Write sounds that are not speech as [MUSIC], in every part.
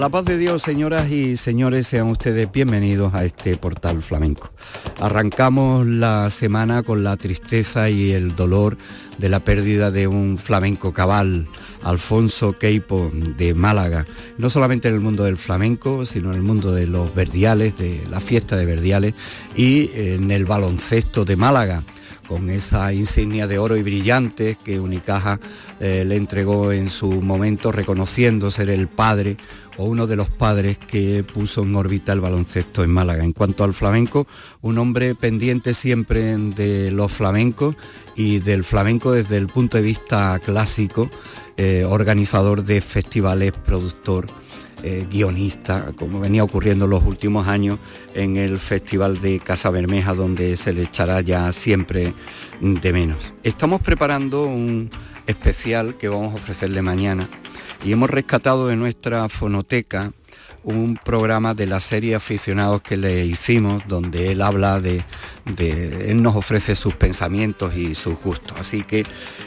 La paz de Dios, señoras y señores, sean ustedes bienvenidos a este portal flamenco. Arrancamos la semana con la tristeza y el dolor de la pérdida de un flamenco cabal, Alfonso Queipo de Málaga, no solamente en el mundo del flamenco, sino en el mundo de los verdiales, de la fiesta de verdiales y en el baloncesto de Málaga con esa insignia de oro y brillantes que Unicaja eh, le entregó en su momento, reconociendo ser el padre o uno de los padres que puso en órbita el baloncesto en Málaga. En cuanto al flamenco, un hombre pendiente siempre de los flamencos y del flamenco desde el punto de vista clásico, eh, organizador de festivales, productor. Eh, guionista, como venía ocurriendo en los últimos años en el Festival de Casa Bermeja, donde se le echará ya siempre de menos. Estamos preparando un especial que vamos a ofrecerle mañana y hemos rescatado de nuestra fonoteca un programa de la serie Aficionados que le hicimos, donde él habla de, él nos ofrece sus pensamientos y sus gustos. Así que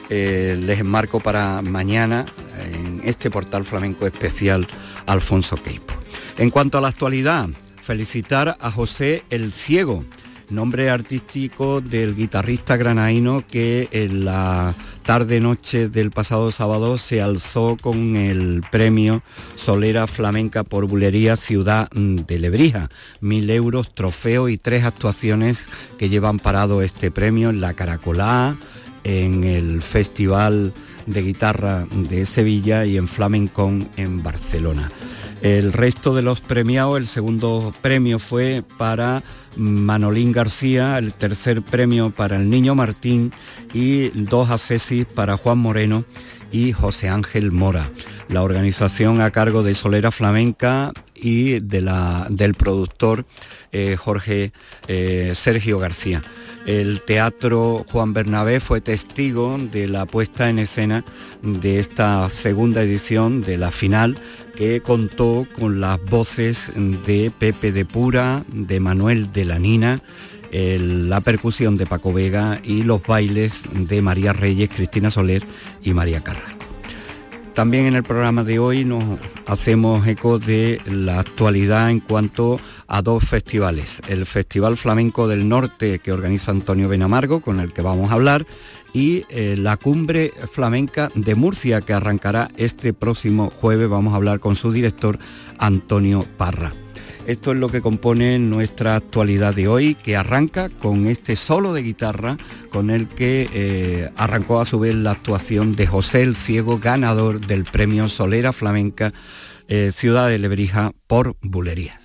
eh, les enmarco para mañana en este portal flamenco especial Alfonso Queipo. En cuanto a la actualidad, felicitar a José el Ciego, nombre artístico del guitarrista granaíno que en la tarde-noche del pasado sábado se alzó con el premio Solera Flamenca por Bulería Ciudad de Lebrija. Mil euros, trofeo y tres actuaciones que llevan parado este premio en la Caracolá, en el Festival de Guitarra de Sevilla y en Flamencón en Barcelona. El resto de los premiados, el segundo premio fue para Manolín García, el tercer premio para el Niño Martín y dos accesis para Juan Moreno y José Ángel Mora. La organización a cargo de Solera Flamenca y de la, del productor eh, Jorge eh, Sergio García. El Teatro Juan Bernabé fue testigo de la puesta en escena de esta segunda edición de la final que contó con las voces de Pepe de Pura, de Manuel de la Nina, la percusión de Paco Vega y los bailes de María Reyes, Cristina Soler y María Carrasco. También en el programa de hoy nos hacemos eco de la actualidad en cuanto a dos festivales. El Festival Flamenco del Norte que organiza Antonio Benamargo, con el que vamos a hablar, y eh, la Cumbre Flamenca de Murcia, que arrancará este próximo jueves. Vamos a hablar con su director, Antonio Parra. Esto es lo que compone nuestra actualidad de hoy, que arranca con este solo de guitarra, con el que eh, arrancó a su vez la actuación de José el Ciego, ganador del premio Solera Flamenca eh, Ciudad de Lebrija por Bulerías.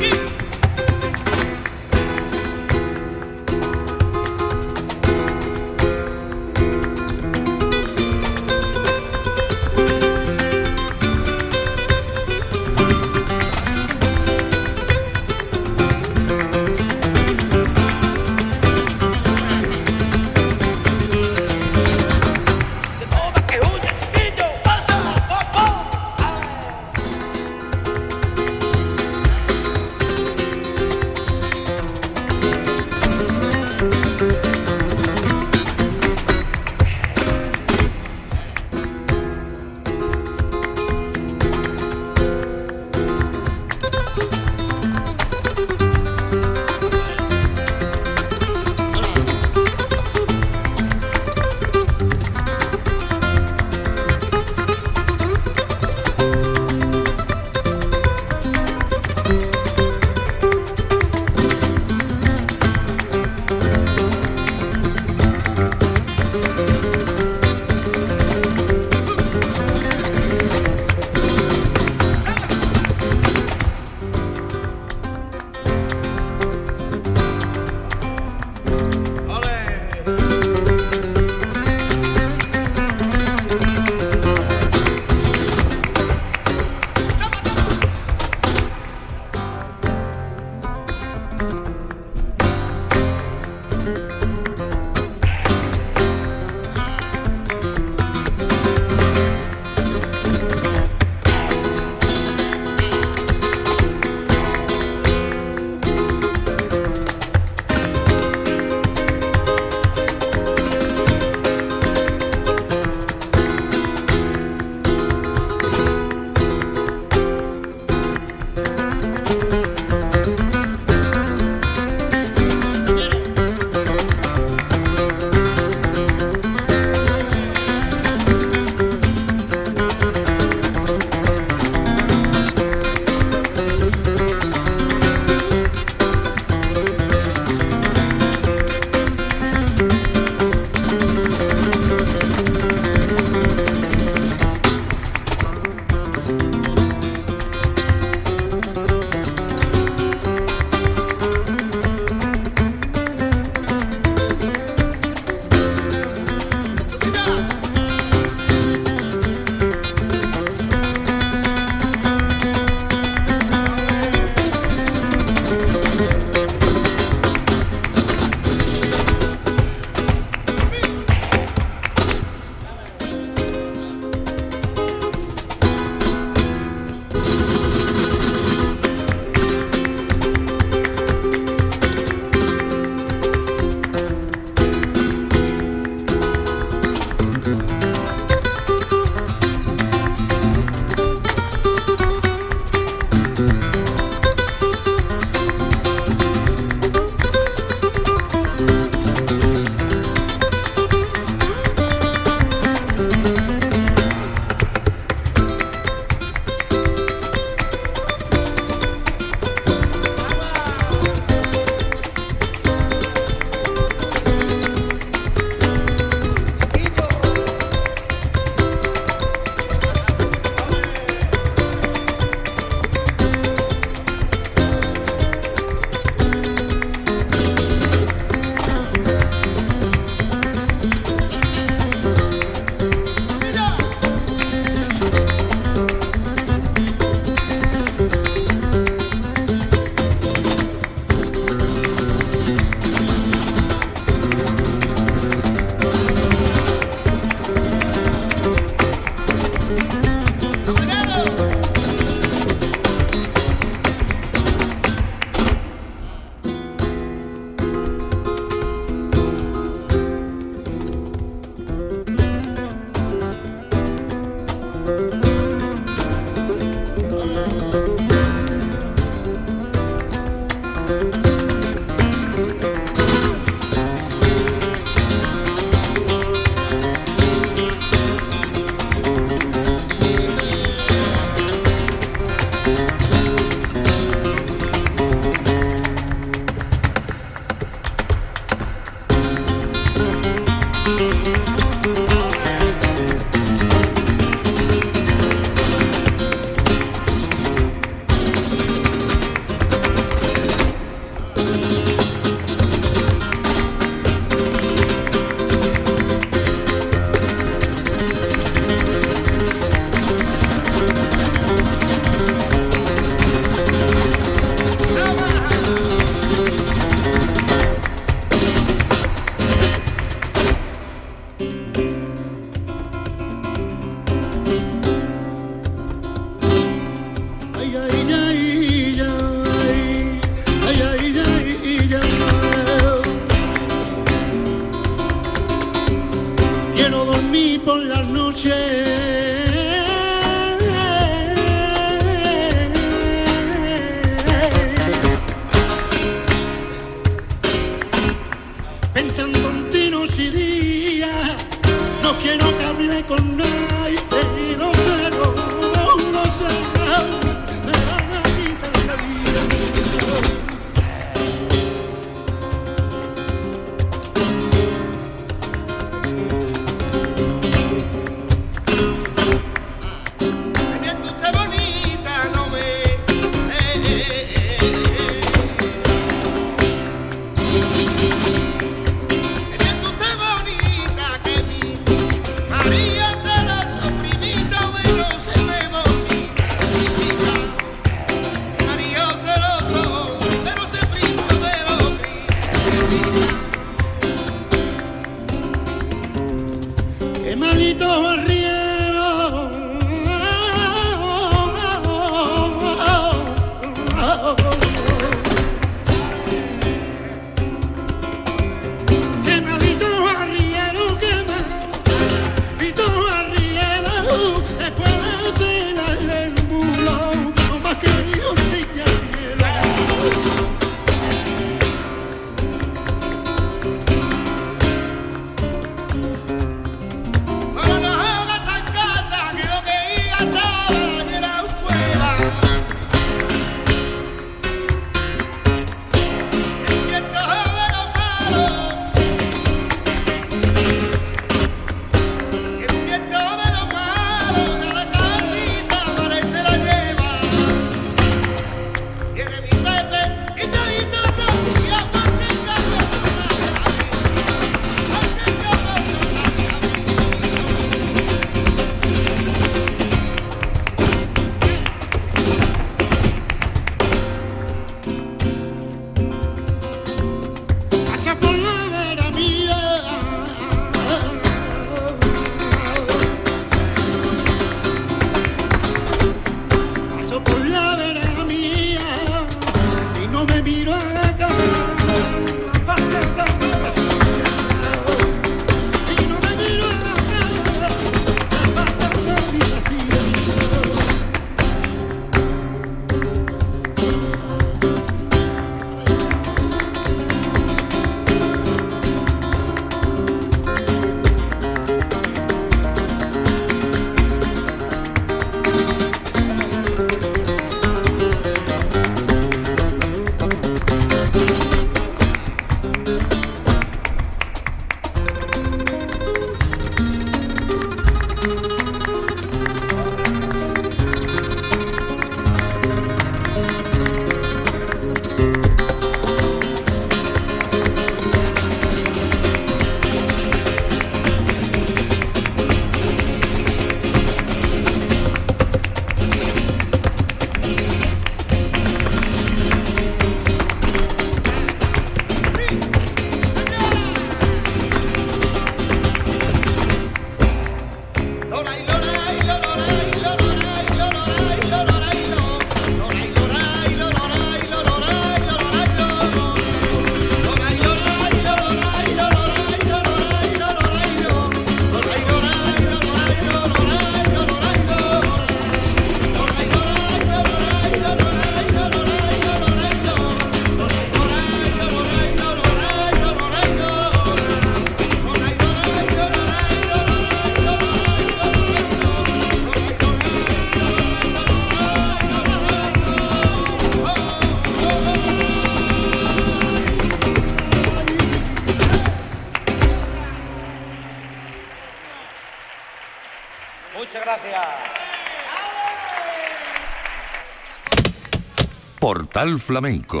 Flamenco.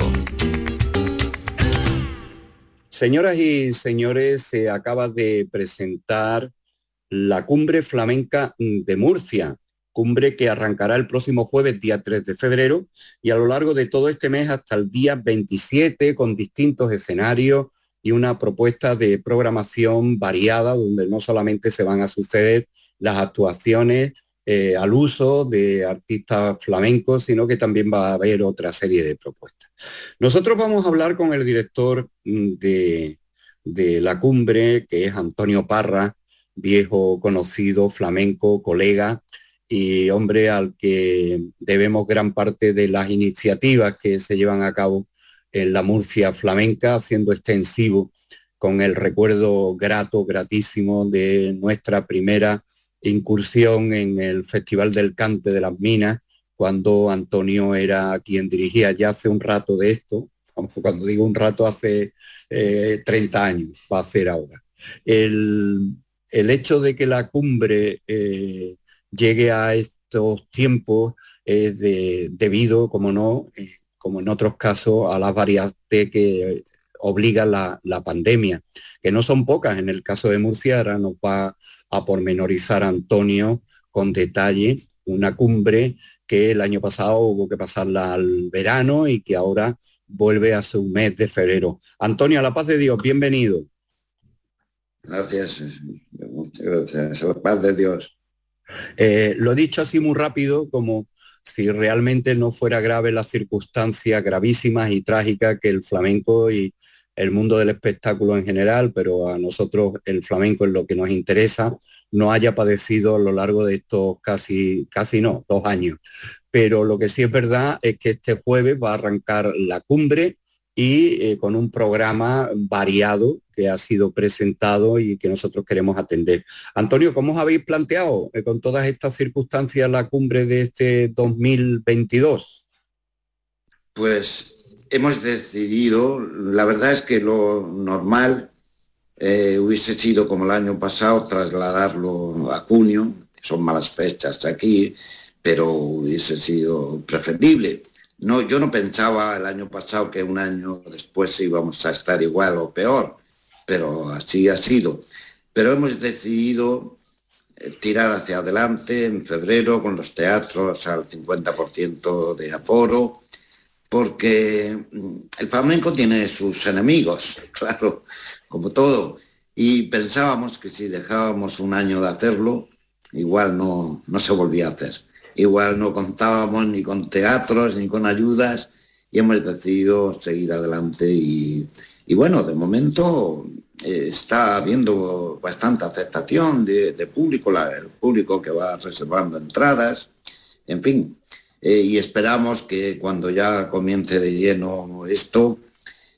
Señoras y señores, se acaba de presentar la Cumbre Flamenca de Murcia, cumbre que arrancará el próximo jueves, día 3 de febrero, y a lo largo de todo este mes hasta el día 27, con distintos escenarios y una propuesta de programación variada, donde no solamente se van a suceder las actuaciones eh, al uso de artistas flamencos, sino que también va a haber otra serie de propuestas. Nosotros vamos a hablar con el director mm, de, la cumbre, que es Antonio Parra, viejo conocido, flamenco, colega y hombre al que debemos gran parte de las iniciativas que se llevan a cabo en la Murcia flamenca, haciendo extensivo con el recuerdo grato, gratísimo de nuestra primera incursión en el Festival del Cante de las Minas, cuando Antonio era quien dirigía ya hace un rato de esto, cuando digo un rato hace 30 eh, años, va a ser ahora. El, hecho de que la cumbre eh, llegue a estos tiempos es debido, como no, eh, como en otros casos, a las variantes que obliga la, pandemia, que no son pocas. En el caso de Murcia, ahora nos va a pormenorizar Antonio con detalle una cumbre que el año pasado hubo que pasarla al verano y que ahora vuelve a su mes de febrero. Antonio, a la paz de Dios, bienvenido. Gracias, muchas gracias. A la paz de Dios. Eh, lo he dicho así muy rápido, como si realmente no fuera grave las circunstancias gravísimas y trágicas que el flamenco y el mundo del espectáculo en general, pero a nosotros el flamenco es lo que nos interesa, no haya padecido a lo largo de estos casi, casi no, dos años. Pero lo que sí es verdad es que este jueves va a arrancar la cumbre y eh, con un programa variado que ha sido presentado y que nosotros queremos atender. Antonio, ¿cómo os habéis planteado eh, con todas estas circunstancias la cumbre de este 2022? Pues hemos decidido, la verdad es que lo normal eh, hubiese sido como el año pasado trasladarlo a junio, son malas fechas aquí, pero hubiese sido preferible. No, yo no pensaba el año pasado que un año después íbamos a estar igual o peor, pero así ha sido. Pero hemos decidido eh, tirar hacia adelante en febrero con los teatros al 50% de aforo, porque mm, el flamenco tiene sus enemigos, [LAUGHS] claro, como todo. Y pensábamos que si dejábamos un año de hacerlo, igual no, no se volvía a hacer. Igual no contábamos ni con teatros ni con ayudas y hemos decidido seguir adelante y, bueno, de momento eh, está habiendo bastante aceptación de, público, el público que va reservando entradas, en fin, eh, y esperamos que cuando ya comience de lleno esto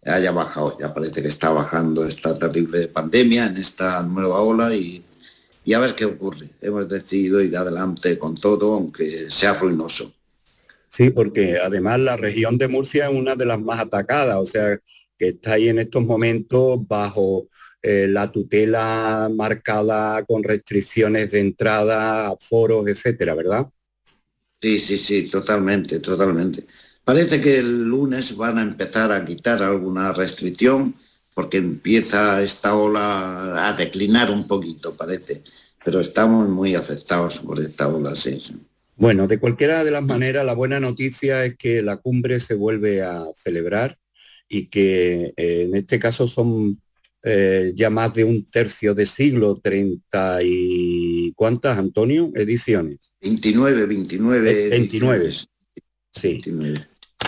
haya bajado. Ya parece que está bajando esta terrible pandemia en esta nueva ola y, y a ver qué ocurre. Hemos decidido ir adelante con todo, aunque sea ruinoso. Sí, porque además la región de Murcia es una de las más atacadas, o sea, que está ahí en estos momentos bajo eh, la tutela marcada con restricciones de entrada, foros, etcétera, ¿verdad? Sí, sí, sí, totalmente, totalmente. Parece que el lunes van a empezar a quitar alguna restricción porque empieza esta ola a declinar un poquito, parece. Pero estamos muy afectados por esta ola, sí. Bueno, de cualquiera de las maneras, la buena noticia es que la cumbre se vuelve a celebrar y que eh, en este caso son eh, ya más de un tercio de siglo, 30 y cuántas, Antonio, ediciones. 29, 29. 29. Sí.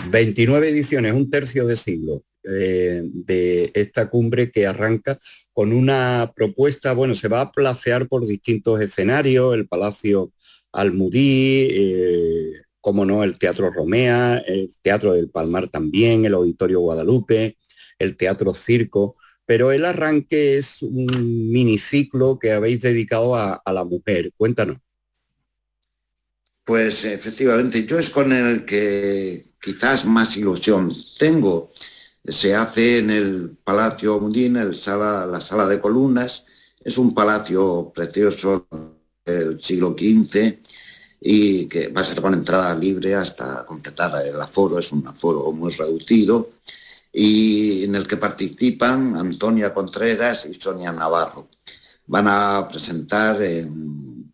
29. ediciones, un tercio de siglo eh, de esta cumbre que arranca con una propuesta, bueno, se va a placear por distintos escenarios, el Palacio Almudí, eh, como no, el Teatro Romea, el Teatro del Palmar también, el Auditorio Guadalupe, el Teatro Circo, pero el arranque es un miniciclo que habéis dedicado a la mujer. Cuéntanos. Pues efectivamente, yo es con el que quizás más ilusión tengo. Se hace en el Palacio Mundín, el la sala de columnas. Es un palacio precioso del siglo XV y que va a ser con entrada libre hasta completar el aforo. Es un aforo muy reducido y en el que participan Antonia Contreras y Sonia Navarro. Van a presentar en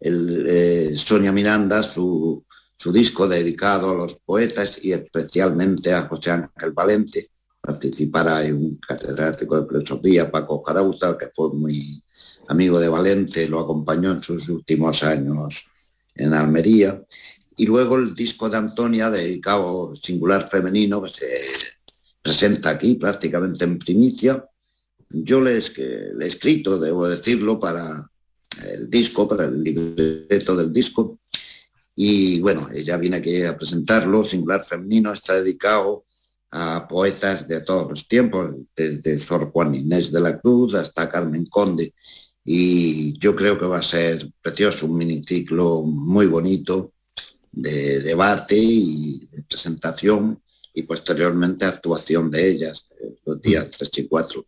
el, eh, Sonia Miranda su, disco dedicado a los poetas y especialmente a José Ángel Valente. Participará en un catedrático de filosofía, Paco Carauta, que fue muy amigo de Valente, lo acompañó en sus últimos años en Almería. Y luego el disco de Antonia, dedicado Singular Femenino, que se presenta aquí prácticamente en primicia, yo le, he escrito, debo decirlo, para el disco, para el libreto del disco. Y bueno, ella viene aquí a presentarlo. Singular Femenino está dedicado a poetas de todos los tiempos, desde Sor Juan Inés de la Cruz hasta Carmen Conde. Y yo creo que va a ser precioso, un miniciclo muy bonito de debate y de presentación y posteriormente actuación de ellas los días 3 y 4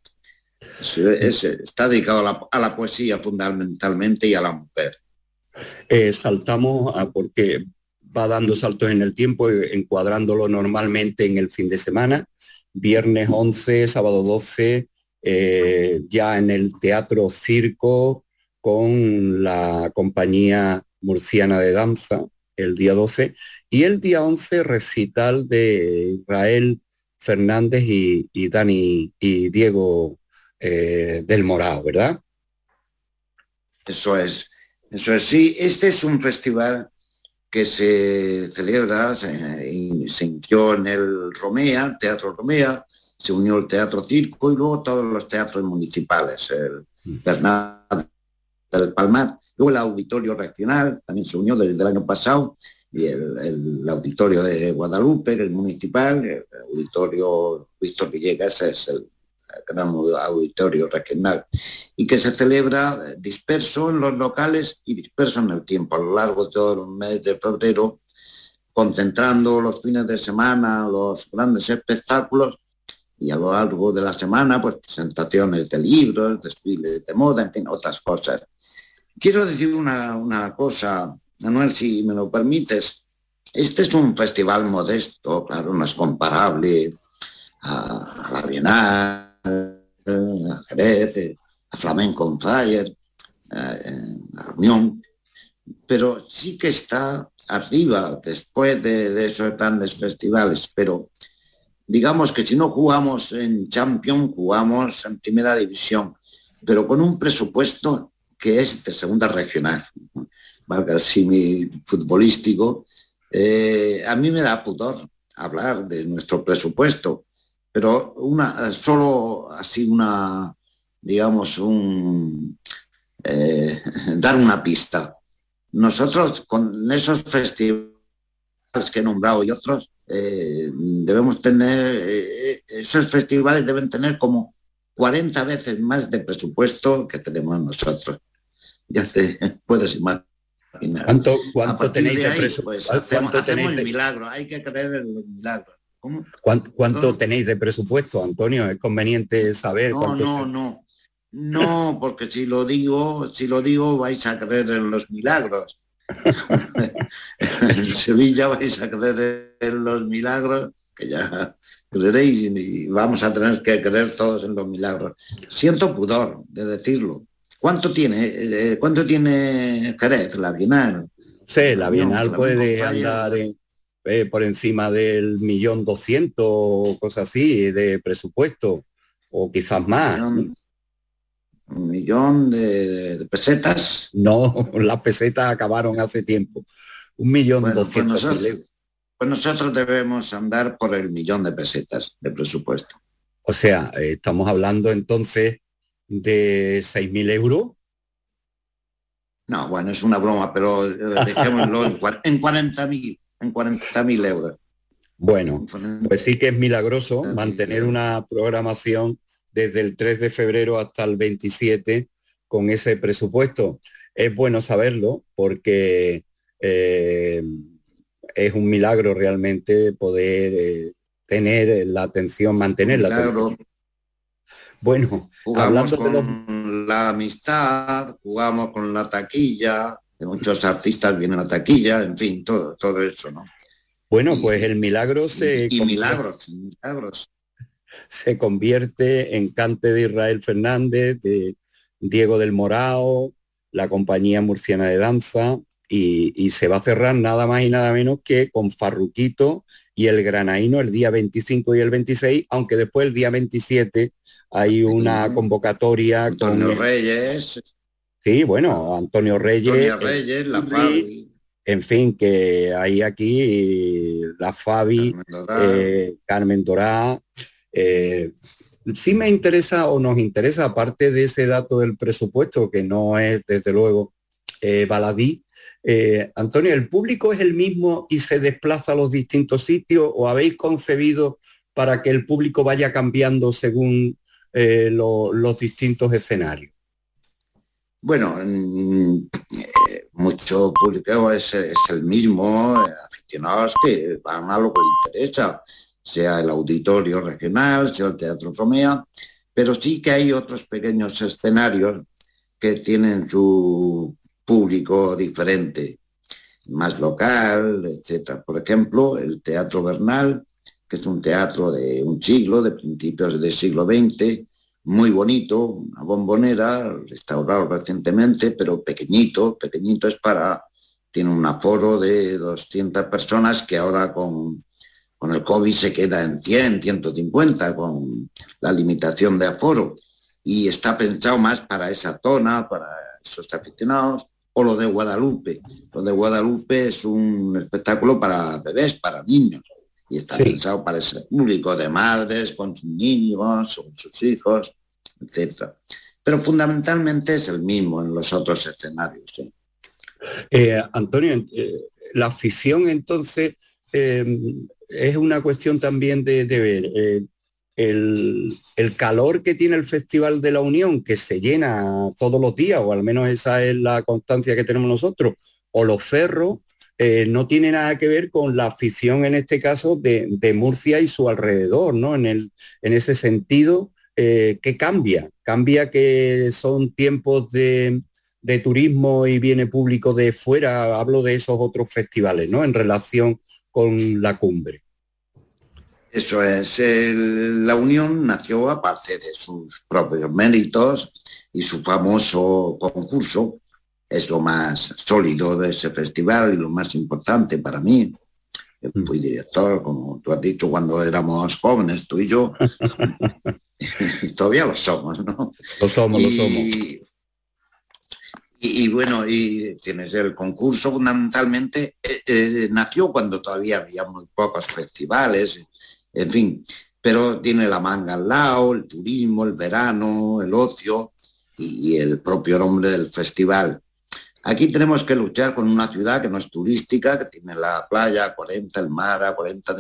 está dedicado a la, poesía fundamentalmente y a la mujer. Eh, saltamos a porque va dando saltos en el tiempo, eh, encuadrándolo normalmente en el fin de semana, viernes 11, sábado 12, eh, ya en el Teatro Circo con la compañía murciana de danza el día 12 y el día 11 recital de Israel Fernández y, y Dani y Diego eh, del Morado, ¿verdad? Eso es, eso es, sí. Este es un festival que se celebra, se, inició en el Romea, Teatro Romea, se unió el Teatro Circo y luego todos los teatros municipales, el mm. Bernardo del Palmar, luego el Auditorio Regional, también se unió desde el año pasado, y el, Auditorio de Guadalupe, el municipal, el Auditorio Víctor Villegas es el gran auditorio regional, y que se celebra disperso en los locales y disperso en el tiempo, a lo largo de todo el mes de febrero, concentrando los fines de semana, los grandes espectáculos, y a lo largo de la semana, pues presentaciones de libros, desfiles de moda, en fin, otras cosas. Quiero decir una, una cosa, Manuel, si me lo permites. Este es un festival modesto, claro, no es comparable a, a la Bienal, a Jerez, a Flamenco on Fire, a Unión, pero sí que está arriba después de, esos grandes festivales, pero digamos que si no jugamos en Champions, jugamos en primera división, pero con un presupuesto que es de segunda regional, valga el mi futbolístico, eh, a mí me da pudor hablar de nuestro presupuesto, pero una, solo así una, digamos, un, eh, [LAUGHS] dar una pista. Nosotros con esos festivales que he nombrado y otros, eh, debemos tener, esos festivales deben tener como 40 veces más de presupuesto que tenemos nosotros. Ya te [LAUGHS] puedes imaginar. ¿Cuánto, tenéis de, presupuesto? Pues, hacemos, el milagro, hay que creer en los milagros. ¿Cuánto, tenéis de presupuesto, Antonio? Es conveniente saber. No, no, no. No, porque si lo digo, si lo digo vais a creer en los milagros. [LAUGHS] en Sevilla vais a creer en los milagros, que ya creeréis y vamos a tener que creer todos en los milagros. Siento pudor de decirlo. ¿Cuánto tiene, eh, cuánto tiene Jerez, la Bienal? Sí, la Bienal puede andar en, eh, por encima del millón doscientos o cosas así de presupuesto, o quizás más. Un millón, de, pesetas. No, [LAUGHS] las pesetas acabaron hace tiempo. Un millón pues doscientos mil Pues nosotros debemos andar por el millón de pesetas de presupuesto. O sea, eh, estamos hablando entonces de seis mil euros. No, bueno, es una broma, pero eh, [LAUGHS] dejémoslo en, en 40 mil en 40.000 euros. Bueno, pues sí que es milagroso mantener una programación desde el 3 de febrero hasta el 27 con ese presupuesto. Es bueno saberlo porque eh, es un milagro realmente poder eh, tener la atención, mantener la atención. Bueno, jugamos con la amistad, jugamos con la taquilla, muchos artistas vienen a taquilla, en fin, todo, todo eso, ¿no? Bueno, pues el milagro se... Y, milagros, milagros. Se convierte en cante de Israel Fernández, de Diego del Morao, la compañía murciana de danza, y, se va a cerrar nada más y nada menos que con Farruquito y el Granaíno el día 25 y el 26, aunque después el día 27 hay una convocatoria Antonio con Reyes Sí, bueno, Antonio Reyes. Antonio Reyes, la Fabi. En fin, que hay aquí la Fabi, Carmen Dorá, eh, sí me interesa o nos interesa, aparte de ese dato del presupuesto, que no es desde luego eh, baladí, eh, Antonio, ¿el público es el mismo y se desplaza a los distintos sitios o habéis concebido para que el público vaya cambiando según eh, los distintos escenarios? Bueno, mucho público es, el mismo, aficionados que van a lo que les interesa sea el auditorio regional, sea el Teatro Fomea, pero sí que hay otros pequeños escenarios que tienen su público diferente, más local, etc. Por ejemplo, el Teatro Bernal, que es un teatro de un siglo, de principios del siglo XX, muy bonito, una bombonera, restaurado recientemente, pero pequeñito, pequeñito es para, tiene un aforo de 200 personas que ahora con con el COVID se queda en 100, 150, con la limitación de aforo. Y está pensado más para esa zona, para esos aficionados, o lo de Guadalupe. Lo de Guadalupe es un espectáculo para bebés, para niños. Y está pensado para ese público de madres, con sus niños, con sus hijos, etc. Pero fundamentalmente es el mismo en los otros escenarios. Eh, Antonio, eh, la afición entonces eh, es una cuestión también de, ver eh, el, calor que tiene el Festival de la Unión, que se llena todos los días, o al menos esa es la constancia que tenemos nosotros, o los ferros, eh, no tiene nada que ver con la afición, en este caso, de, Murcia y su alrededor, ¿no? En, el, en ese sentido, eh, ¿qué cambia? Cambia que son tiempos de, de turismo y viene público de fuera, hablo de esos otros festivales, ¿no? En relación con la cumbre. Eso es, la Unión nació aparte de sus propios méritos y su famoso concurso, es lo más sólido de ese festival y lo más importante para mí. Mm. fui director, como tú has dicho, cuando éramos jóvenes, tú y yo. [LAUGHS] [LAUGHS] Todavía lo somos, ¿no? Lo somos, lo somos. Y, bueno, y tienes el concurso fundamentalmente, eh, eh, nació cuando todavía había muy pocos festivales, en fin, pero tiene la manga al lado, el turismo, el verano, el ocio y, el propio nombre del festival. Aquí tenemos que luchar con una ciudad que no es turística, que tiene la playa a 40, el mar a 40,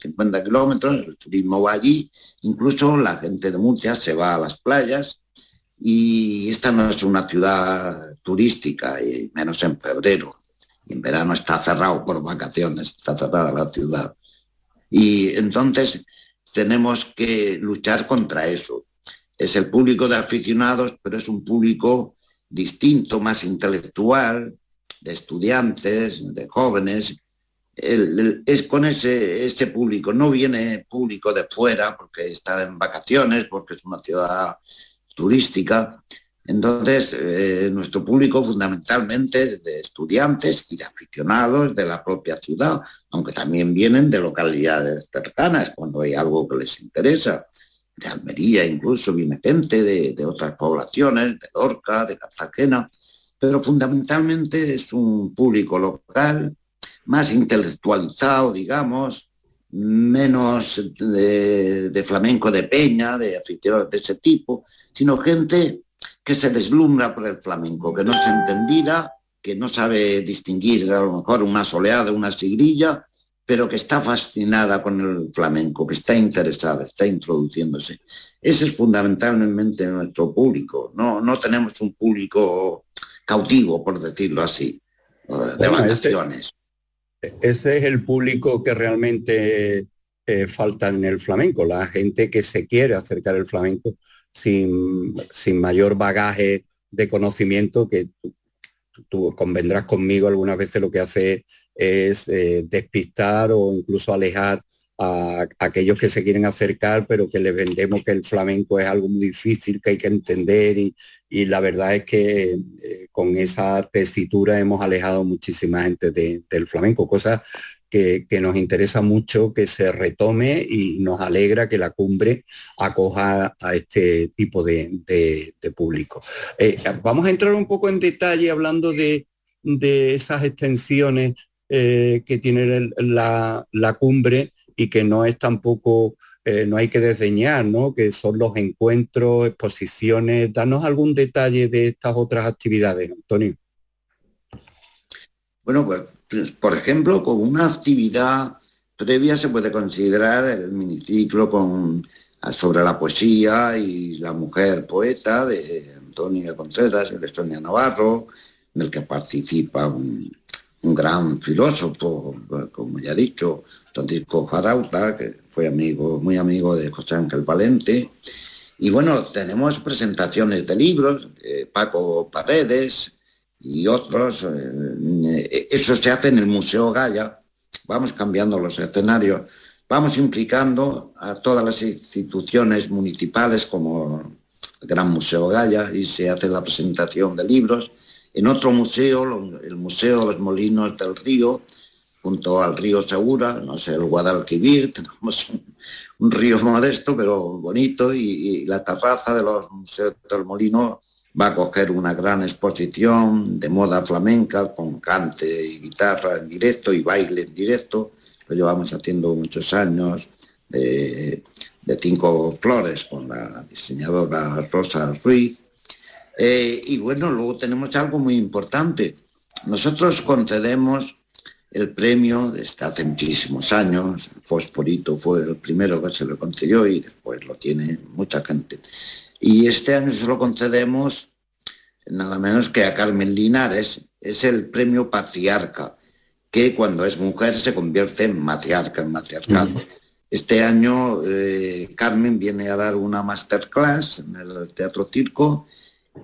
50 kilómetros, el turismo va allí, incluso la gente de Murcia se va a las playas, y esta no es una ciudad turística, y menos en febrero. En verano está cerrado por vacaciones, está cerrada la ciudad. Y entonces tenemos que luchar contra eso. Es el público de aficionados, pero es un público distinto, más intelectual, de estudiantes, de jóvenes. es con ese, ese público, no viene público de fuera porque está en vacaciones, porque es una ciudad turística. Entonces, eh, nuestro público fundamentalmente de estudiantes y de aficionados de la propia ciudad, aunque también vienen de localidades cercanas cuando hay algo que les interesa. De Almería incluso viene gente de, de otras poblaciones, de Lorca, de Cartagena, pero fundamentalmente es un público local, más intelectualizado, digamos, menos de, flamenco de peña, de aficionados de ese tipo, sino gente que se deslumbra por el flamenco, que no se entendida, que no sabe distinguir a lo mejor una soleada una sigrilla, pero que está fascinada con el flamenco, que está interesada, está introduciéndose. Ese es fundamentalmente nuestro público. No, no tenemos un público cautivo, por decirlo así, de vacaciones. Ese es el público que realmente eh, falta en el flamenco, la gente que se quiere acercar al flamenco sin, mayor bagaje de conocimiento que tú, convendrás conmigo. Algunas veces lo que hace es eh, despistar o incluso alejar a, aquellos que se quieren acercar, pero que les vendemos que el flamenco es algo muy difícil, que hay que entender y, la verdad es que eh, con esa tesitura hemos alejado muchísima gente del flamenco, cosa que, nos interesa mucho que se retome y nos alegra que la cumbre acoja a este tipo de, público. Eh, vamos a entrar un poco en detalle hablando de, esas extensiones eh, que tiene la, la, cumbre y que no es tampoco eh, no hay que desdeñar, ¿no? Que son los encuentros, exposiciones. Danos algún detalle de estas otras actividades, Antonio. Bueno, pues, pues por ejemplo, con una actividad previa se puede considerar el miniciclo con, sobre la poesía y la mujer poeta de Antonio Contreras, el Estonia Navarro, en el que participa un, un gran filósofo, como ya he dicho, Francisco Farauta, que fue amigo, muy amigo de José Ángel Valente. Y bueno, tenemos presentaciones de libros, Paco Paredes y otros. Eh, eso se hace en el Museo Gaya. Vamos cambiando los escenarios. Vamos implicando a todas las instituciones municipales como el Gran Museo Gaya y se hace la presentación de libros. En otro museo, el Museo de los Molinos del Río, junto al río Segura, no sé, el Guadalquivir, [LAUGHS] tenemos un, río modesto pero bonito y, la terraza de los museos del Molino va a coger una gran exposición de moda flamenca con cante y guitarra en directo y baile en directo. Lo llevamos haciendo muchos años de, cinco flores con la diseñadora Rosa Ruiz. Eh, y bueno, luego tenemos algo muy importante. Nosotros concedemos el premio desde hace muchísimos años. Fosforito fue el primero que se lo concedió y después lo tiene mucha gente. Y este año se lo concedemos nada menos que a Carmen Linares. Es el premio patriarca, que cuando es mujer se convierte en matriarca, en matriarcado. Este año eh, Carmen viene a dar una masterclass en el Teatro Circo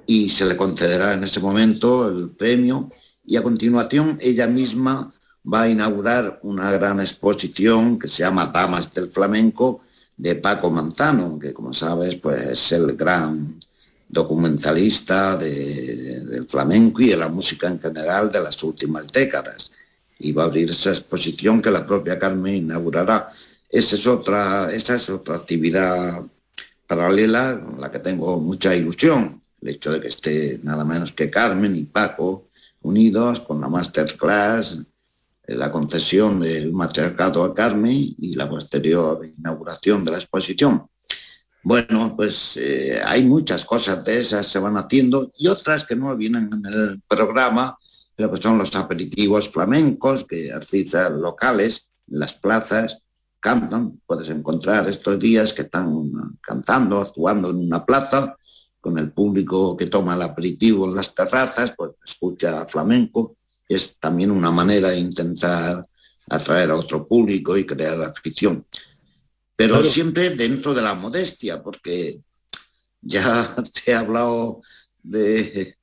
y se le concederá en ese momento el premio y a continuación ella misma va a inaugurar una gran exposición que se llama Damas del Flamenco de Paco Manzano, que como sabes pues es el gran documentalista del flamenco y de la música en general de las últimas décadas. Y va a abrir esa exposición que la propia Carmen inaugurará. Esa es otra, esa es otra actividad paralela en la que tengo mucha ilusión. El hecho de que esté nada menos que Carmen y Paco unidos con la masterclass la concesión del matriarcado a Carmen y la posterior inauguración de la exposición. Bueno, pues eh, hay muchas cosas de esas se van haciendo y otras que no vienen en el programa, pero que son los aperitivos flamencos que artistas locales en las plazas cantan. Puedes encontrar estos días que están cantando, actuando en una plaza con el público que toma el aperitivo en las terrazas, pues escucha flamenco es también una manera de intentar atraer a otro público y crear afición. Pero siempre dentro de la modestia, porque ya [LAUGHS] te he hablado de,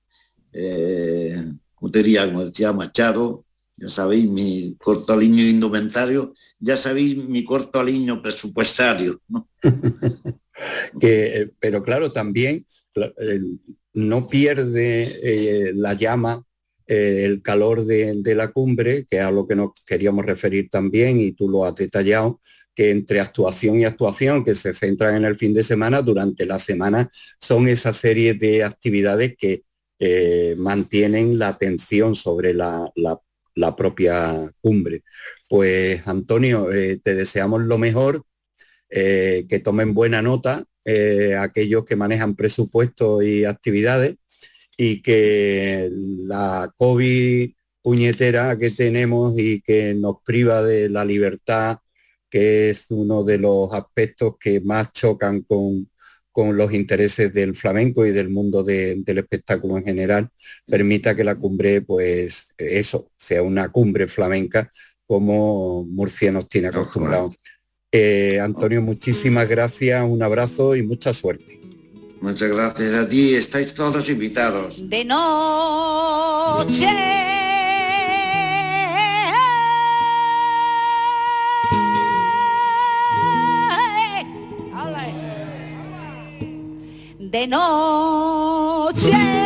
eh, como decía Machado, ya sabéis mi corto aliño indumentario, ya sabéis mi corto aliño presupuestario. [LAUGHS] que, pero claro, también no pierde eh, la llama eh, el calor de, la cumbre, que es a lo que nos queríamos referir también, y tú lo has detallado, que entre actuación y actuación, que se centran en el fin de semana, durante la semana son esa serie de actividades que eh, mantienen la atención sobre la, propia cumbre. Pues Antonio, eh, te deseamos lo mejor, que tomen buena nota aquellos que manejan presupuestos y actividades y que la COVID puñetera que tenemos y que nos priva de la libertad, que es uno de los aspectos que más chocan con, con los intereses del flamenco y del mundo del espectáculo en general, permita que la cumbre, pues eso, sea una cumbre flamenca como Murcia nos tiene acostumbrados. Eh, Antonio, muchísimas gracias, un abrazo y mucha suerte. Muchas gracias a ti, estáis todos invitados. De noche. De noche.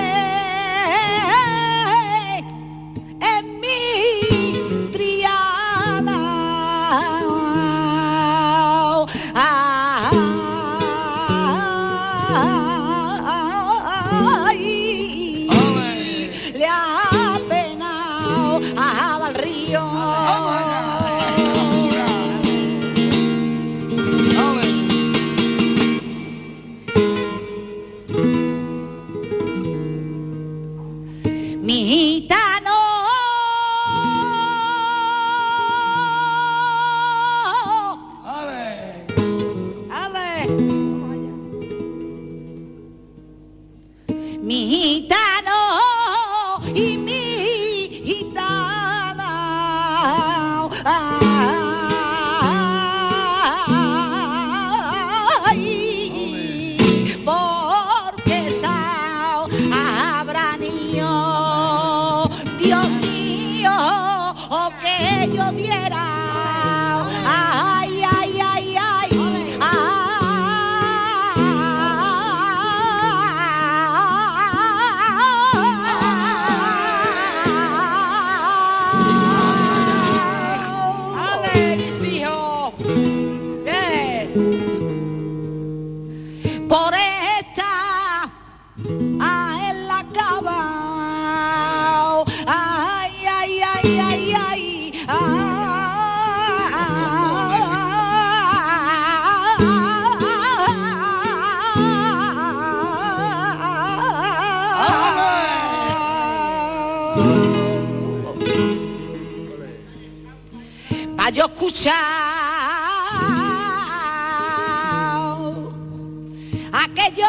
Aquello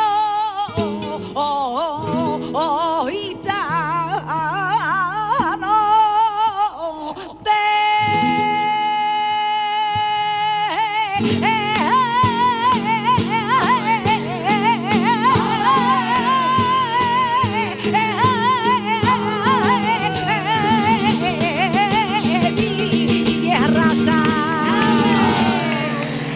oh, oh,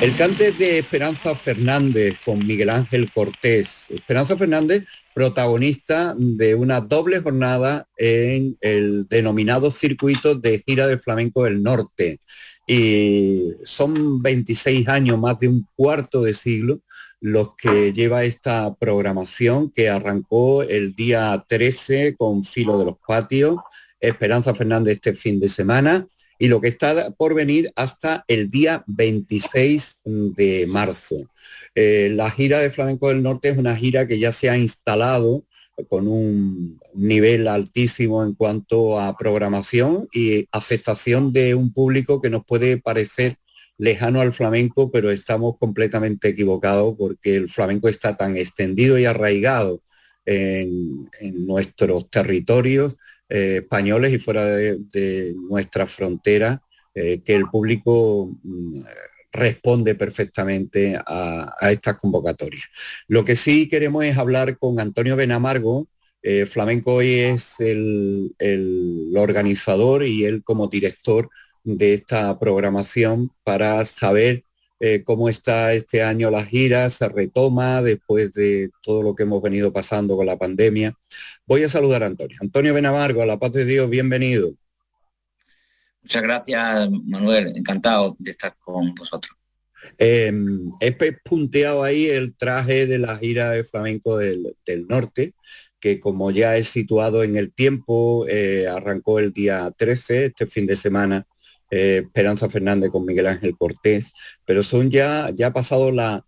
El cante de Esperanza Fernández con Miguel Ángel Cortés. Esperanza Fernández, protagonista de una doble jornada en el denominado circuito de gira de flamenco del norte. Y son 26 años, más de un cuarto de siglo, los que lleva esta programación que arrancó el día 13 con Filo de los Patios, Esperanza Fernández este fin de semana y lo que está por venir hasta el día 26 de marzo. Eh, la gira de Flamenco del Norte es una gira que ya se ha instalado con un nivel altísimo en cuanto a programación y aceptación de un público que nos puede parecer lejano al flamenco, pero estamos completamente equivocados porque el flamenco está tan extendido y arraigado en, en nuestros territorios eh, españoles y fuera de, nuestras fronteras, eh, que el público mm, responde perfectamente a, estas convocatorias. Lo que sí queremos es hablar con Antonio Benamargo. Eh, Flamenco hoy es el, organizador y él como director de esta programación para saber eh, cómo está este año la gira, se retoma después de todo lo que hemos venido pasando con la pandemia. Voy a saludar a Antonio. Antonio Benamargo, a la paz de Dios, bienvenido. Muchas gracias, Manuel. Encantado de estar con vosotros. Eh, he punteado ahí el traje de la gira de flamenco del, del norte, que como ya he situado en el tiempo, eh, arrancó el día 13, este fin de semana, eh, Esperanza Fernández con Miguel Ángel Cortés, pero son ya, ya ha pasado la,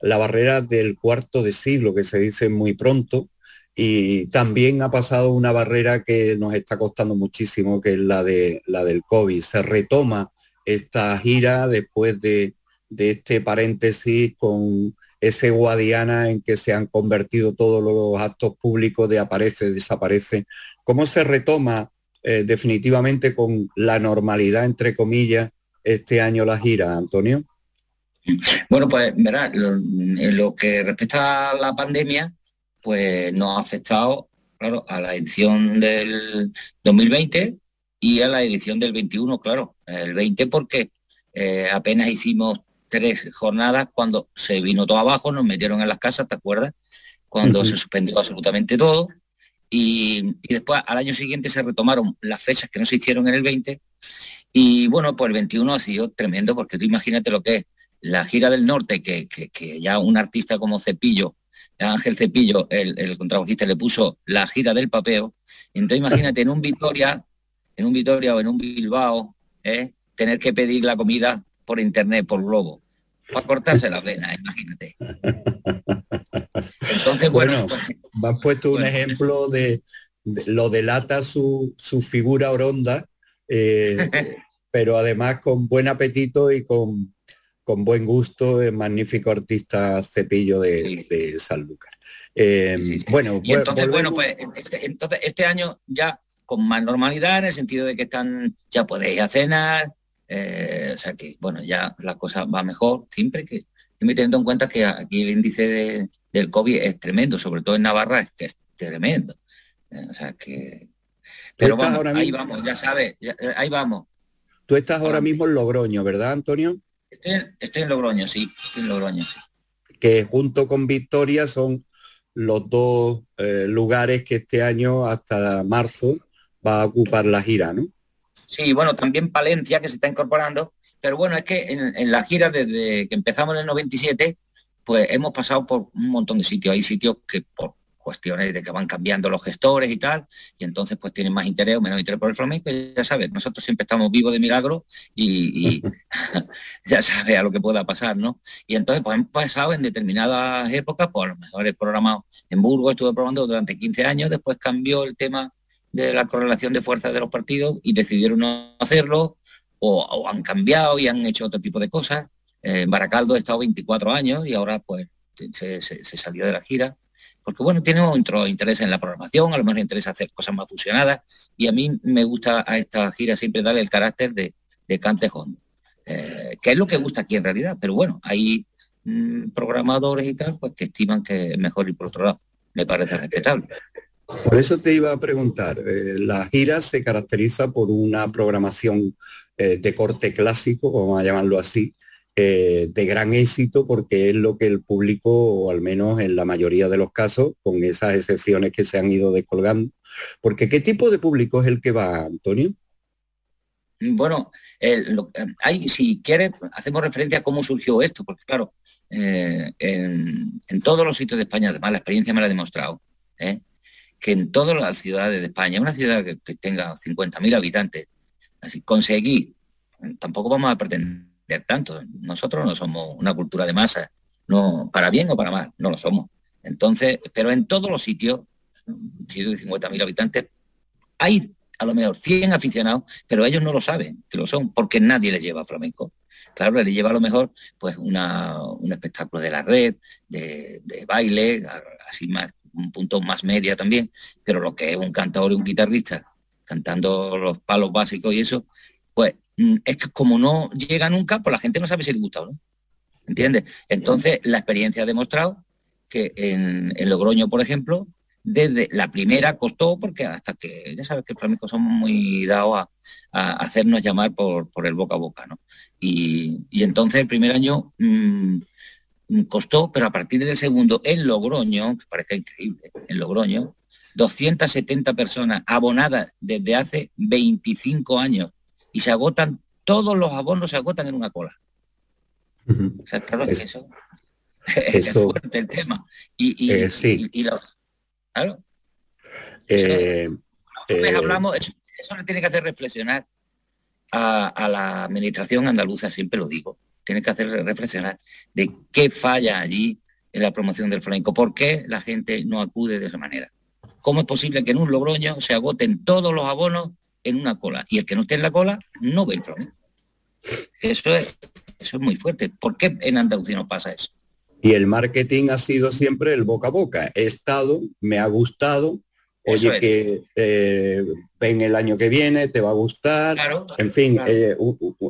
la barrera del cuarto de siglo, que se dice muy pronto, y también ha pasado una barrera que nos está costando muchísimo, que es la, de, la del COVID. Se retoma esta gira después de, de este paréntesis con ese Guadiana en que se han convertido todos los actos públicos de aparece, desaparece. ¿Cómo se retoma eh, definitivamente con la normalidad, entre comillas, este año la gira, Antonio? Bueno, pues verá, lo, en lo que respecta a la pandemia, pues nos ha afectado, claro, a la edición del 2020 y a la edición del 21, claro. El 20 porque eh, apenas hicimos tres jornadas cuando se vino todo abajo, nos metieron en las casas, ¿te acuerdas? Cuando uh -huh. se suspendió absolutamente todo. Y, después al año siguiente se retomaron las fechas que no se hicieron en el 20. Y bueno, pues el 21 ha sido tremendo porque tú imagínate lo que es la gira del norte, que, que, que ya un artista como Cepillo, Ángel Cepillo, el, el contrabajista, le puso la gira del papeo. Entonces imagínate en un Vitoria, en un Vitoria o en un Bilbao, ¿eh? tener que pedir la comida por internet, por globo para cortarse la vena, imagínate. Entonces, bueno, bueno pues, me has puesto bueno. un ejemplo de, lo delata su, su figura oronda, eh, [LAUGHS] pero además con buen apetito y con, con buen gusto, el magnífico artista Cepillo de, de San Lucas. Eh, bueno, y entonces, bueno, pues este, entonces este año ya con más normalidad en el sentido de que están, ya podéis a cenar, eh, o sea que, bueno, ya la cosa va mejor, siempre que, teniendo en cuenta que aquí el índice del COVID es tremendo, sobre todo en Navarra es que es tremendo. Eh, o sea que... Pero vamos, ahí vamos, ya sabes, ahí vamos. Tú estás ahora mismo en Logroño, ¿verdad, Antonio? Estoy, en Logroño, sí, estoy en Logroño, sí. Que junto con Victoria son los dos eh, lugares que este año hasta marzo va a ocupar la gira, ¿no? Sí, bueno, también Palencia que se está incorporando, pero bueno, es que en, la gira desde que empezamos en el 97, pues hemos pasado por un montón de sitios. Hay sitios que por cuestiones de que van cambiando los gestores y tal, y entonces pues tienen más interés o menos interés por el flamenco, ya sabes, nosotros siempre estamos vivos de milagro y, [LAUGHS] [LAUGHS] ya sabes a lo que pueda pasar, ¿no? Y entonces pues hemos pasado en determinadas épocas, pues a lo mejor he programado en Burgos, estuve probando durante 15 años, después cambió el tema de la correlación de fuerzas de los partidos y decidieron no hacerlo o, han cambiado y han hecho otro tipo de cosas. Baracaldo he estado 24 años y ahora pues se salió de la gira. Porque bueno, tiene otro interés en la programación, a lo mejor interesa hacer cosas más fusionadas, y a mí me gusta a esta gira siempre darle el carácter de, de eh, que es lo que gusta aquí en realidad, pero bueno, hay mm, programadores y tal, pues que estiman que es mejor ir por otro lado, me parece respetable. Por eso te iba a preguntar, eh, la gira se caracteriza por una programación eh, de corte clásico, vamos a llamarlo así, eh, de gran éxito porque es lo que el público, o al menos en la mayoría de los casos, con esas excepciones que se han ido descolgando, porque ¿qué tipo de público es el que va, Antonio? Bueno, hay, si quieres, hacemos referencia a cómo surgió esto, porque claro, eh, en, todos los sitios de España, además la experiencia me la ha demostrado, ¿eh? que en todas las ciudades de España, una ciudad que, que tenga 50.000 habitantes, así conseguir, tampoco vamos a pretender tanto. Nosotros no somos una cultura de masa, no, para bien o para mal, no lo somos. Entonces, pero en todos los sitios, sitios de 50.000 habitantes, hay a lo mejor 100 aficionados, pero ellos no lo saben que lo son, porque nadie les lleva flamenco. Claro, les lleva a lo mejor pues una, un espectáculo de la red, de, baile, así más, un punto más media también, pero lo que es un cantador y un guitarrista cantando los palos básicos y eso, pues Mm, es que como no llega nunca, pues la gente no sabe si le gusta o no. ¿Entiendes? Entonces, la experiencia ha demostrado que en, Logroño, por ejemplo, desde la primera costó, porque hasta que, ya sabes que los flamencos somos muy dados a, hacernos llamar por, por, el boca a boca, ¿no? Y, entonces el primer año mm, costó, pero a partir del segundo, en Logroño, que parece increíble, en Logroño, 270 personas abonadas desde hace 25 años y se agotan, todos los abonos se agotan en una cola. O sea, claro es, que eso, [LAUGHS] es fuerte el tema. Y, y, eh, sí. y, claro. Eh, eh, hablamos, eso, eso, le tiene que hacer reflexionar a, a, la administración andaluza, siempre lo digo. Tiene que hacer reflexionar de qué falla allí en la promoción del flamenco, por qué la gente no acude de esa manera. ¿Cómo es posible que en un Logroño se agoten todos los abonos en una cola y el que no esté en la cola no ve el flamenco. Eso es, eso es muy fuerte. ¿Por qué en Andalucía no pasa eso? Y el marketing ha sido siempre el boca a boca. He estado, me ha gustado, oye que eh, ven el año que viene, te va a gustar. en fin, eh,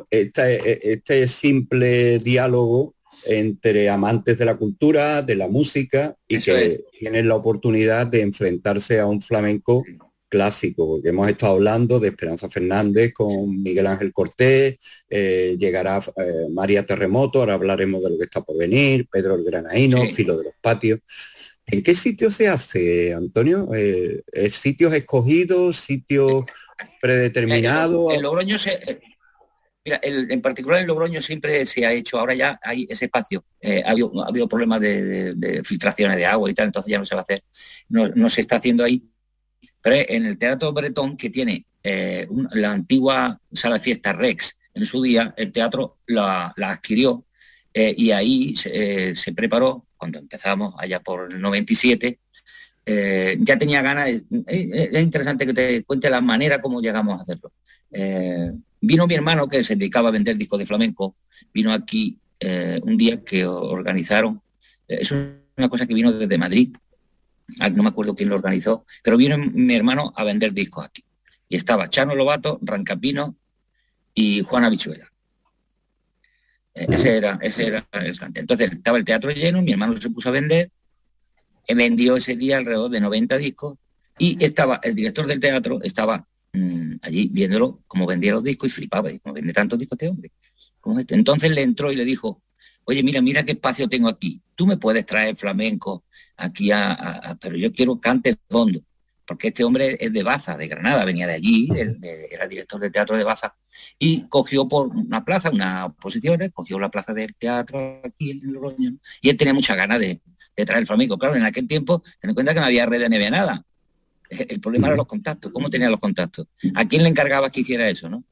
este, este, simple diálogo entre amantes de la cultura, de la música y que tienen la oportunidad de enfrentarse a un flamenco clásico, porque hemos estado hablando de Esperanza Fernández con Miguel Ángel Cortés, eh, llegará eh, María Terremoto, ahora hablaremos de lo que está por venir, Pedro el Granaíno, Filo de los Patios. ¿En qué sitio se hace, Antonio? Eh, ¿Sitios escogidos, sitios predeterminados? El, Logroño se... Mira, en particular en Logroño siempre se ha hecho, ahora ya hay ese espacio. ha, habido, problemas de, filtraciones de agua y tal, entonces ya no se va a hacer. no se está haciendo ahí pero en el Teatro Bretón, que tiene eh, la antigua sala de fiesta Rex, en su día el teatro la, adquirió eh, y ahí eh, se, preparó, cuando empezamos allá por el 97, eh, ya tenía ganas, es, interesante que te cuente la manera como llegamos a hacerlo. vino mi hermano que se dedicaba a vender discos de flamenco, vino aquí un día que organizaron, es una cosa que vino desde Madrid, no me acuerdo quién lo organizó, pero vino mi hermano a vender discos aquí. Y estaba Chano Lobato, Rancapino y Juana Bichuela. Eh, ese era, ese era el cante. Entonces estaba el teatro lleno, mi hermano se puso a vender, vendió ese día alrededor de 90 discos y estaba el director del teatro, estaba mm, allí viéndolo como vendía los discos y flipaba, como vende tantos discos este hombre. Este. Entonces le entró y le dijo, oye, mira, mira qué espacio tengo aquí. Tú me puedes traer flamenco aquí a, pero yo quiero cante fondo porque este hombre es de Baza, de Granada, venía de allí, era director del teatro de Baza, y cogió por una plaza, unas posiciones, cogió la plaza del teatro aquí en Logroño, y él tenía mucha ganas de, traer el flamenco. Claro, en aquel tiempo, ten en cuenta que no había red de nada. El problema era los contactos, ¿cómo tenía los contactos? ¿A quién le encargaba que hiciera eso, no?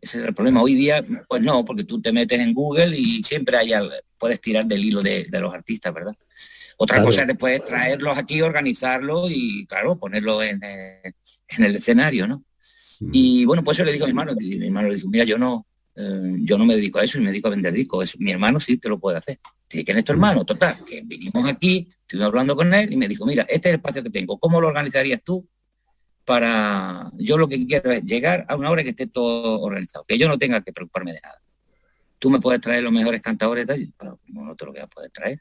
Ese era el problema. Hoy día, pues no, porque tú te metes en Google y siempre hay, puedes tirar del hilo de los artistas, ¿verdad? Otra cosa es después traerlos aquí, organizarlos y, claro, ponerlo en, eh, el escenario, ¿no? Mm. Y bueno, pues eso le dijo a mi hermano, y mi hermano le dijo, mira, yo no, eh, yo no me dedico a eso y me dedico a vender discos. Mi hermano sí te lo puede hacer. Dice, ¿quién es tu hermano? Total, que vinimos aquí, estuvimos hablando con él y me dijo, mira, este es el espacio que tengo, ¿cómo lo organizarías tú? Para, yo lo que quiero es llegar a una hora que esté todo organizado, que yo no tenga que preocuparme de nada. Tú me puedes traer los mejores cantadores, pero no te lo voy a poder traer.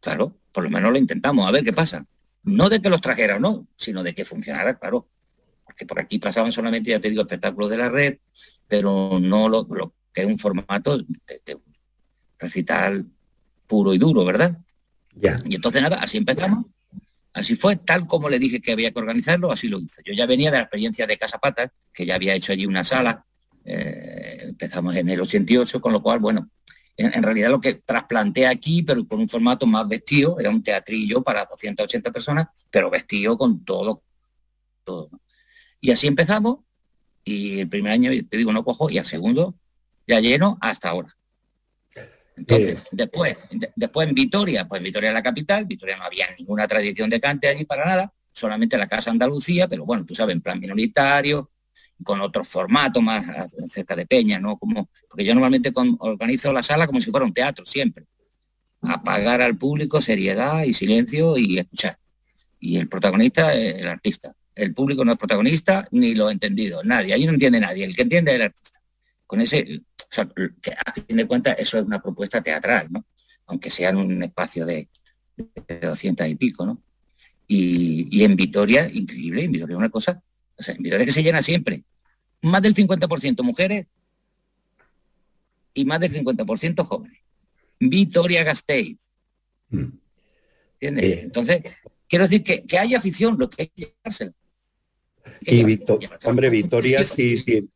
Claro, por lo menos lo intentamos, a ver qué pasa. No de que los trajera o no, sino de que funcionara, claro. Porque por aquí pasaban solamente, ya te digo, espectáculos de la red, pero no lo, que es un formato de, recital puro y duro, ¿verdad? Ya. Y entonces nada, así empezamos. Así fue, tal como le dije que había que organizarlo, así lo hizo. Yo ya venía de la experiencia de Casa Pata, que ya había hecho allí una sala. Eh, empezamos en el 88, con lo cual, bueno, en, realidad lo que trasplanté aquí, pero con un formato más vestido, era un teatrillo para 280 personas, pero vestido con todo. todo. Y así empezamos, y el primer año, te digo, no cojo, y al segundo ya lleno hasta ahora. Entonces, después, después en Vitoria, pues en Vitoria la capital, Vitoria no había ninguna tradición de cante allí para nada, solamente la Casa Andalucía, pero bueno, tú sabes, en plan minoritario, con otro formato más cerca de Peña, ¿no? Como, porque yo normalmente organizo la sala como si fuera un teatro, siempre. Apagar al público seriedad y silencio y escuchar. Y el protagonista es el artista. El público no es protagonista ni lo entendido, nadie. Ahí no entiende nadie. El que entiende es el artista. Con ese, o sea, que a fin de cuentas eso es una propuesta teatral, ¿no? Aunque sea en un espacio de, de 200 y pico, ¿no? Y, y en Vitoria, increíble, en Vitoria una cosa o sea, en Vitoria que se llena siempre. Más del 50% mujeres y más del 50% jóvenes. Vitoria Gasteiz. Mm. Eh. Entonces, quiero decir que, que hay afición, lo que hay que llevársela. Y hombre, Victoria sí tiene,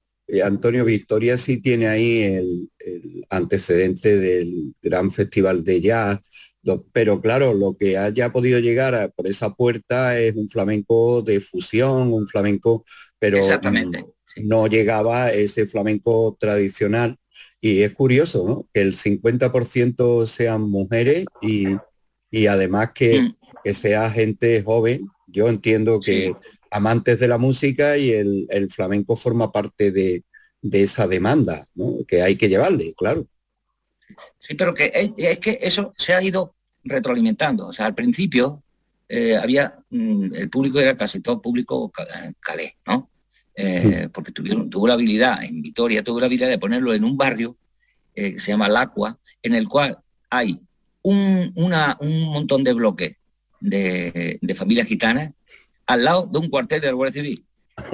Antonio Victoria sí tiene ahí el, antecedente del gran festival de jazz, pero claro, lo que haya podido llegar por esa puerta es un flamenco de fusión, un flamenco, pero Exactamente, no, llegaba ese flamenco tradicional. Y es curioso, ¿no? Que el 50% sean mujeres y, además que, mm. que, sea gente joven. Yo entiendo que amantes de la música y el, flamenco forma parte de, de esa demanda, ¿no? Que hay que llevarle, claro. Sí, pero que es, que eso se ha ido retroalimentando. O sea, al principio eh, había, mm, el público era casi todo público calé, ¿no? Eh, porque tuvieron, tuvo la habilidad, en Vitoria tuvo la habilidad de ponerlo en un barrio eh, que se llama Lacua, en el cual hay un, una, un montón de bloques de, de familias gitanas al lado de un cuartel de la Guardia Civil.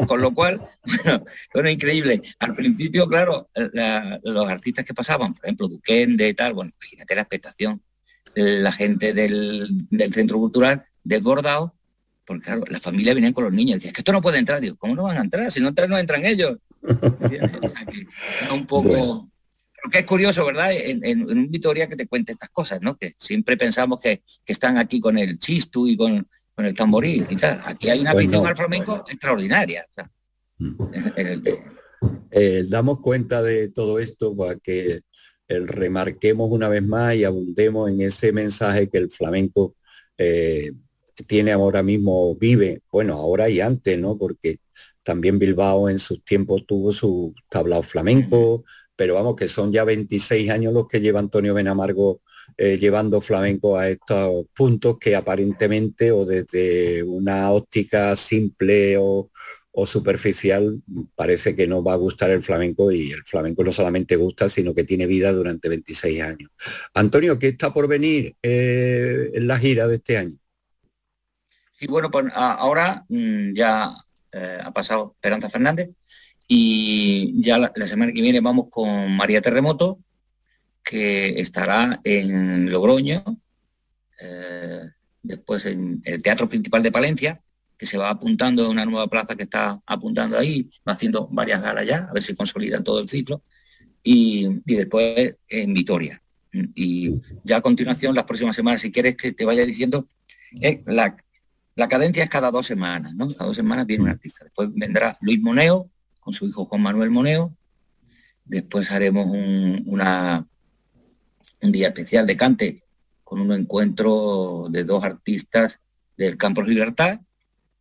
Con lo cual, [LAUGHS] bueno, bueno, increíble. Al principio, claro, los artistas que pasaban, por ejemplo, Duquende y tal, bueno, imagínate la expectación. La gente del, centro cultural desbordado, porque claro, la familia vienen con los niños, decía, es que esto no puede entrar, digo, ¿cómo no van a entrar? Si no entran, no entran ellos. un poco... Pero que es curioso, ¿verdad? En, un Vitoria que te cuente estas cosas, ¿no? Que siempre pensamos que, que están aquí con el chistu y con, con el tamborí y tal. Aquí hay una pues afición al flamenco extraordinaria. Mm. [LAUGHS] Eh, damos cuenta de todo esto para que el remarquemos una vez más y abundemos en ese mensaje que el flamenco eh, tiene ahora mismo, vive, bueno, ahora y antes, ¿no? Porque también Bilbao en sus tiempos tuvo su tablao flamenco, pero vamos, que son ya 26 años los que lleva Antonio Benamargo eh, llevando flamenco a estos puntos que aparentemente o desde una óptica simple o, superficial parece que no va a gustar el flamenco y el flamenco no solamente gusta, sino que tiene vida durante 26 años. Antonio, ¿qué está por venir eh, en la gira de este año? Sí, bueno, pues ahora mm, ya eh, ha pasado Esperanza Fernández y ya la, semana que viene vamos con María Terremoto, que estará en Logroño, eh, después en el Teatro Principal de Palencia, que se va apuntando en una nueva plaza que está apuntando ahí, va haciendo varias galas ya, a ver si consolidan todo el ciclo, y, después en Vitoria. Y ya a continuación, las próximas semanas, si quieres que te vaya diciendo, eh, la, la, cadencia es cada dos semanas, ¿no? Cada dos semanas viene un artista. Después vendrá Luis Moneo, con su hijo Juan Manuel Moneo. Después haremos un, una, un día especial de cante con un encuentro de dos artistas del Campo Libertad,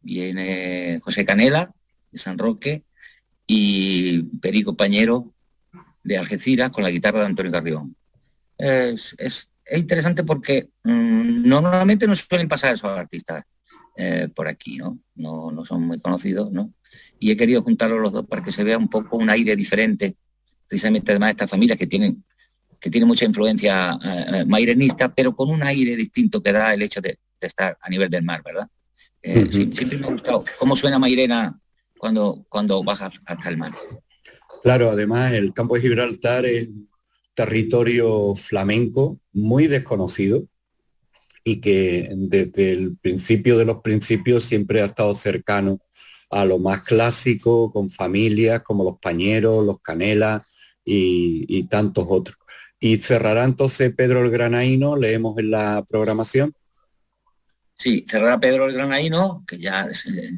viene José Canela de San Roque y Perico Pañero de Algeciras con la guitarra de Antonio Carrión. Es, interesante porque mm, normalmente no suelen pasar esos artistas eh, por aquí, ¿no? ¿no? ¿no? son muy conocidos, ¿no? Y he querido juntarlos los dos para que se vea un poco un aire diferente, precisamente además de estas familias que tienen que tienen mucha influencia eh, mairenista, pero con un aire distinto que da el hecho de estar a nivel del mar, ¿verdad? Eh, siempre me ha gustado cómo suena Mairena cuando, cuando bajas hasta el mar. Claro, además el campo de Gibraltar es territorio flamenco muy desconocido y que desde el principio de los principios siempre ha estado cercano a lo más clásico, con familias como los Pañeros, los Canelas y, y tantos otros. Y cerrará entonces Pedro el Granaíno, leemos en la programación. Sí, cerrará Pedro el Granaíno, que ya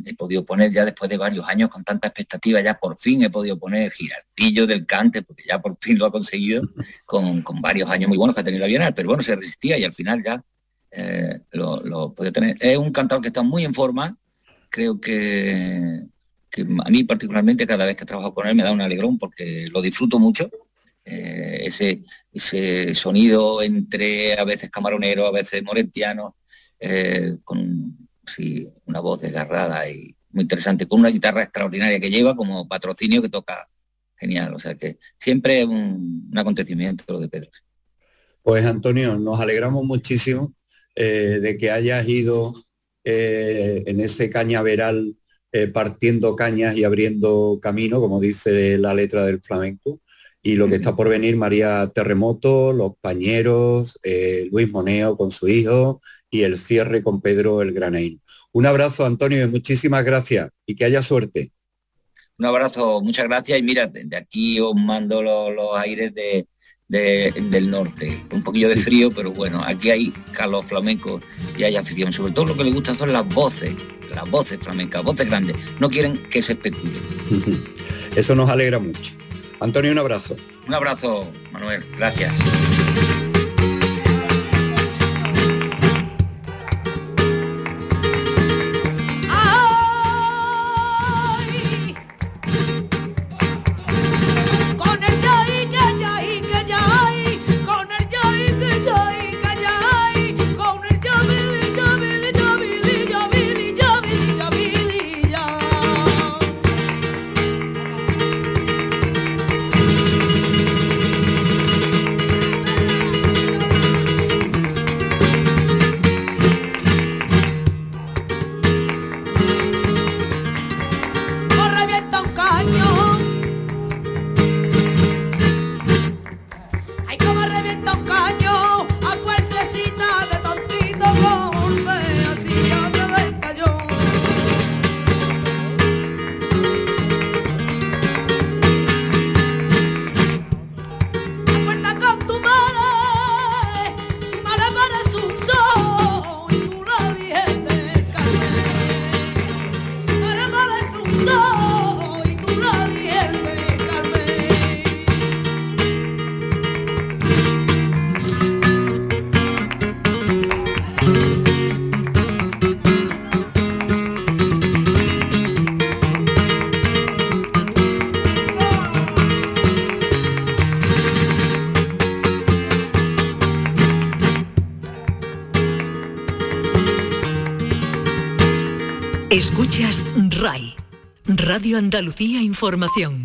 he podido poner ya después de varios años con tanta expectativa, ya por fin he podido poner Girardillo del Cante, porque ya por fin lo ha conseguido, [LAUGHS] con, varios años muy buenos que ha tenido la Bienal, pero bueno, se resistía y al final ya eh, lo, lo puede tener. Es un cantador que está muy en forma, creo que, a mí particularmente cada vez que trabajo con él me da un alegrón porque lo disfruto mucho. Eh, ese, ese sonido entre a veces camaronero, a veces morentiano, eh, con una voz desgarrada y muy interesante, con una guitarra extraordinaria que lleva como patrocinio que toca genial. O sea que siempre es un, acontecimiento lo de Pedro. Pues Antonio, nos alegramos muchísimo eh, de que hayas ido eh, en ese cañaveral partiendo cañas y abriendo camino, como dice la letra del flamenco. Y lo que está por venir, María Terremoto, Los Pañeros, Luis Moneo con su hijo, y el cierre con Pedro el Granaín. Un abrazo, Antonio, y muchísimas gracias y que haya suerte. Un abrazo, muchas gracias y mira, de aquí os mando los, aires de, del norte. Un poquillo de frío, pero bueno, aquí hay calor flamenco y hay afición. Sobre todo lo que les gusta son las voces, las voces flamencas, voces grandes. No quieren que se especule. [LAUGHS] Eso nos alegra mucho. Antonio, un abrazo. Un abrazo, Manuel. Gracias. RAI, Radio Andalucía Información.